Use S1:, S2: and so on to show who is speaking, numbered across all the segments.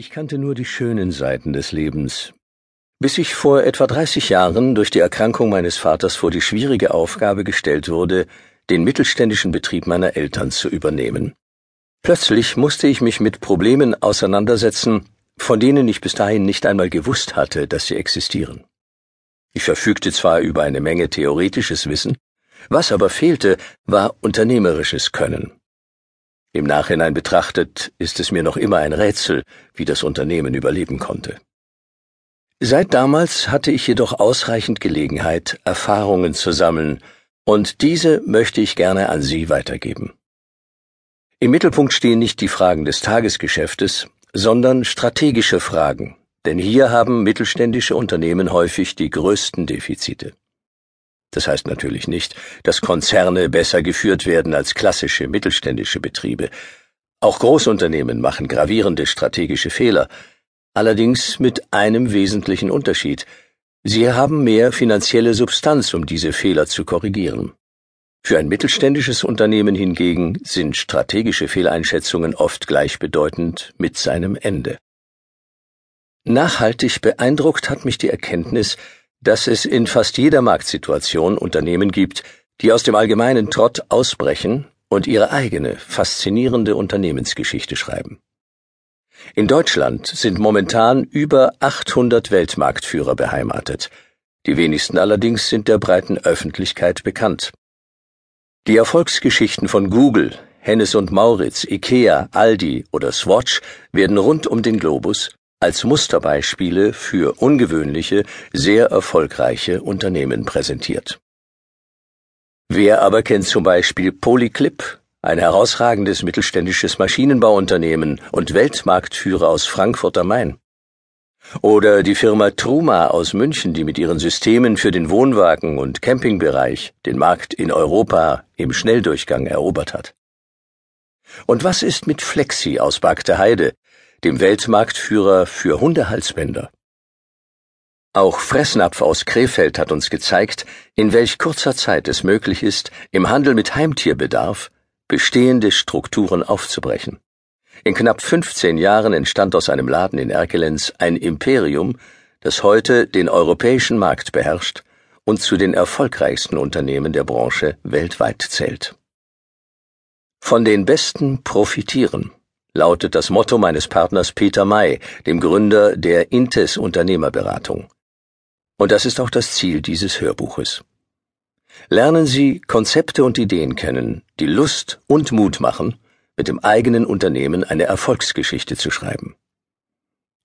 S1: Ich kannte nur die schönen Seiten des Lebens, bis ich vor etwa 30 Jahren durch die Erkrankung meines Vaters vor die schwierige Aufgabe gestellt wurde, den mittelständischen Betrieb meiner Eltern zu übernehmen. Plötzlich musste ich mich mit Problemen auseinandersetzen, von denen ich bis dahin nicht einmal gewusst hatte, dass sie existieren. Ich verfügte zwar über eine Menge theoretisches Wissen, was aber fehlte, war unternehmerisches Können. Im Nachhinein betrachtet ist es mir noch immer ein Rätsel, wie das Unternehmen überleben konnte. Seit damals hatte ich jedoch ausreichend Gelegenheit, Erfahrungen zu sammeln, und diese möchte ich gerne an Sie weitergeben. Im Mittelpunkt stehen nicht die Fragen des Tagesgeschäftes, sondern strategische Fragen, denn hier haben mittelständische Unternehmen häufig die größten Defizite. Das heißt natürlich nicht, dass Konzerne besser geführt werden als klassische mittelständische Betriebe. Auch Großunternehmen machen gravierende strategische Fehler, allerdings mit einem wesentlichen Unterschied. Sie haben mehr finanzielle Substanz, um diese Fehler zu korrigieren. Für ein mittelständisches Unternehmen hingegen sind strategische Fehleinschätzungen oft gleichbedeutend mit seinem Ende. Nachhaltig beeindruckt hat mich die Erkenntnis, dass es in fast jeder Marktsituation Unternehmen gibt, die aus dem allgemeinen Trott ausbrechen und ihre eigene, faszinierende Unternehmensgeschichte schreiben. In Deutschland sind momentan über 800 Weltmarktführer beheimatet. Die wenigsten allerdings sind der breiten Öffentlichkeit bekannt. Die Erfolgsgeschichten von Google, Hennes und Mauritz, Ikea, Aldi oder Swatch werden rund um den Globus als Musterbeispiele für ungewöhnliche, sehr erfolgreiche Unternehmen präsentiert. Wer aber kennt zum Beispiel Polyclip, ein herausragendes mittelständisches Maschinenbauunternehmen und Weltmarktführer aus Frankfurt am Main? Oder die Firma Truma aus München, die mit ihren Systemen für den Wohnwagen- und Campingbereich den Markt in Europa im Schnelldurchgang erobert hat? Und was ist mit Flexi aus Bagde Heide, dem Weltmarktführer für Hundehalsbänder. Auch Fressnapf aus Krefeld hat uns gezeigt, in welch kurzer Zeit es möglich ist, im Handel mit Heimtierbedarf bestehende Strukturen aufzubrechen. In knapp 15 Jahren entstand aus einem Laden in Erkelenz ein Imperium, das heute den europäischen Markt beherrscht und zu den erfolgreichsten Unternehmen der Branche weltweit zählt. Von den Besten profitieren lautet das Motto meines Partners Peter May, dem Gründer der Intes Unternehmerberatung. Und das ist auch das Ziel dieses Hörbuches. Lernen Sie Konzepte und Ideen kennen, die Lust und Mut machen, mit dem eigenen Unternehmen eine Erfolgsgeschichte zu schreiben.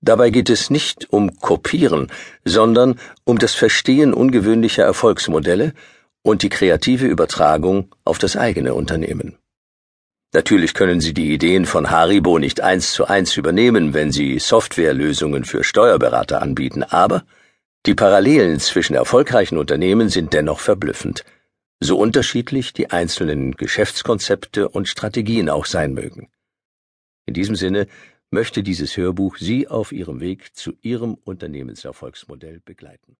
S1: Dabei geht es nicht um Kopieren, sondern um das Verstehen ungewöhnlicher Erfolgsmodelle und die kreative Übertragung auf das eigene Unternehmen. Natürlich können Sie die Ideen von Haribo nicht eins zu eins übernehmen, wenn Sie Softwarelösungen für Steuerberater anbieten, aber die Parallelen zwischen erfolgreichen Unternehmen sind dennoch verblüffend, so unterschiedlich die einzelnen Geschäftskonzepte und Strategien auch sein mögen. In diesem Sinne möchte dieses Hörbuch Sie auf Ihrem Weg zu Ihrem Unternehmenserfolgsmodell begleiten.